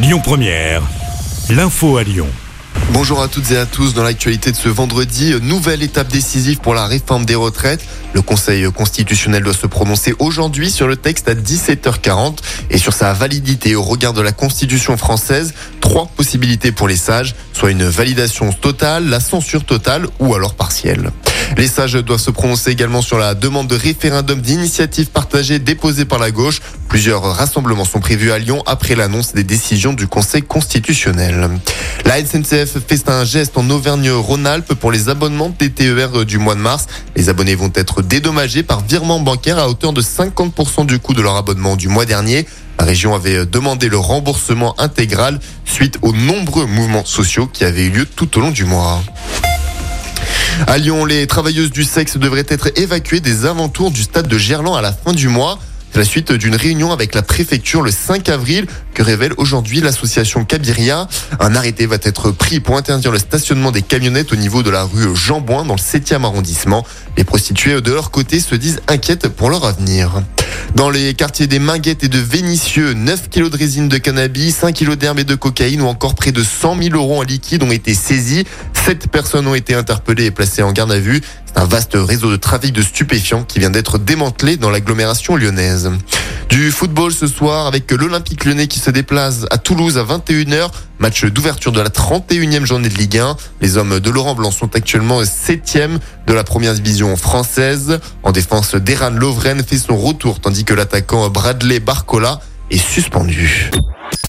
Lyon Première, l'info à Lyon. Bonjour à toutes et à tous. Dans l'actualité de ce vendredi, nouvelle étape décisive pour la réforme des retraites. Le Conseil constitutionnel doit se prononcer aujourd'hui sur le texte à 17h40 et sur sa validité au regard de la Constitution française. Trois possibilités pour les sages, soit une validation totale, la censure totale ou alors partielle. Les sages doivent se prononcer également sur la demande de référendum d'initiative partagée déposée par la gauche. Plusieurs rassemblements sont prévus à Lyon après l'annonce des décisions du Conseil constitutionnel. La SNCF fait un geste en Auvergne-Rhône-Alpes pour les abonnements des TER du mois de mars. Les abonnés vont être dédommagés par virement bancaire à hauteur de 50% du coût de leur abonnement du mois dernier. La région avait demandé le remboursement intégral suite aux nombreux mouvements sociaux qui avaient eu lieu tout au long du mois. À Lyon, les travailleuses du sexe devraient être évacuées des alentours du stade de Gerland à la fin du mois. C'est la suite d'une réunion avec la préfecture le 5 avril que révèle aujourd'hui l'association Cabiria. Un arrêté va être pris pour interdire le stationnement des camionnettes au niveau de la rue Jean Bouin dans le 7e arrondissement. Les prostituées de leur côté se disent inquiètes pour leur avenir. Dans les quartiers des Minguettes et de Vénissieux, 9 kilos de résine de cannabis, 5 kilos d'herbe et de cocaïne ou encore près de 100 000 euros en liquide ont été saisis. Sept personnes ont été interpellées et placées en garde à vue. C'est un vaste réseau de trafic de stupéfiants qui vient d'être démantelé dans l'agglomération lyonnaise. Du football ce soir avec l'Olympique lyonnais qui se déplace à Toulouse à 21h. Match d'ouverture de la 31e journée de Ligue 1. Les hommes de Laurent Blanc sont actuellement 7e de la première division française. En défense, Deran Lovren fait son retour tandis que l'attaquant Bradley Barcola est suspendu.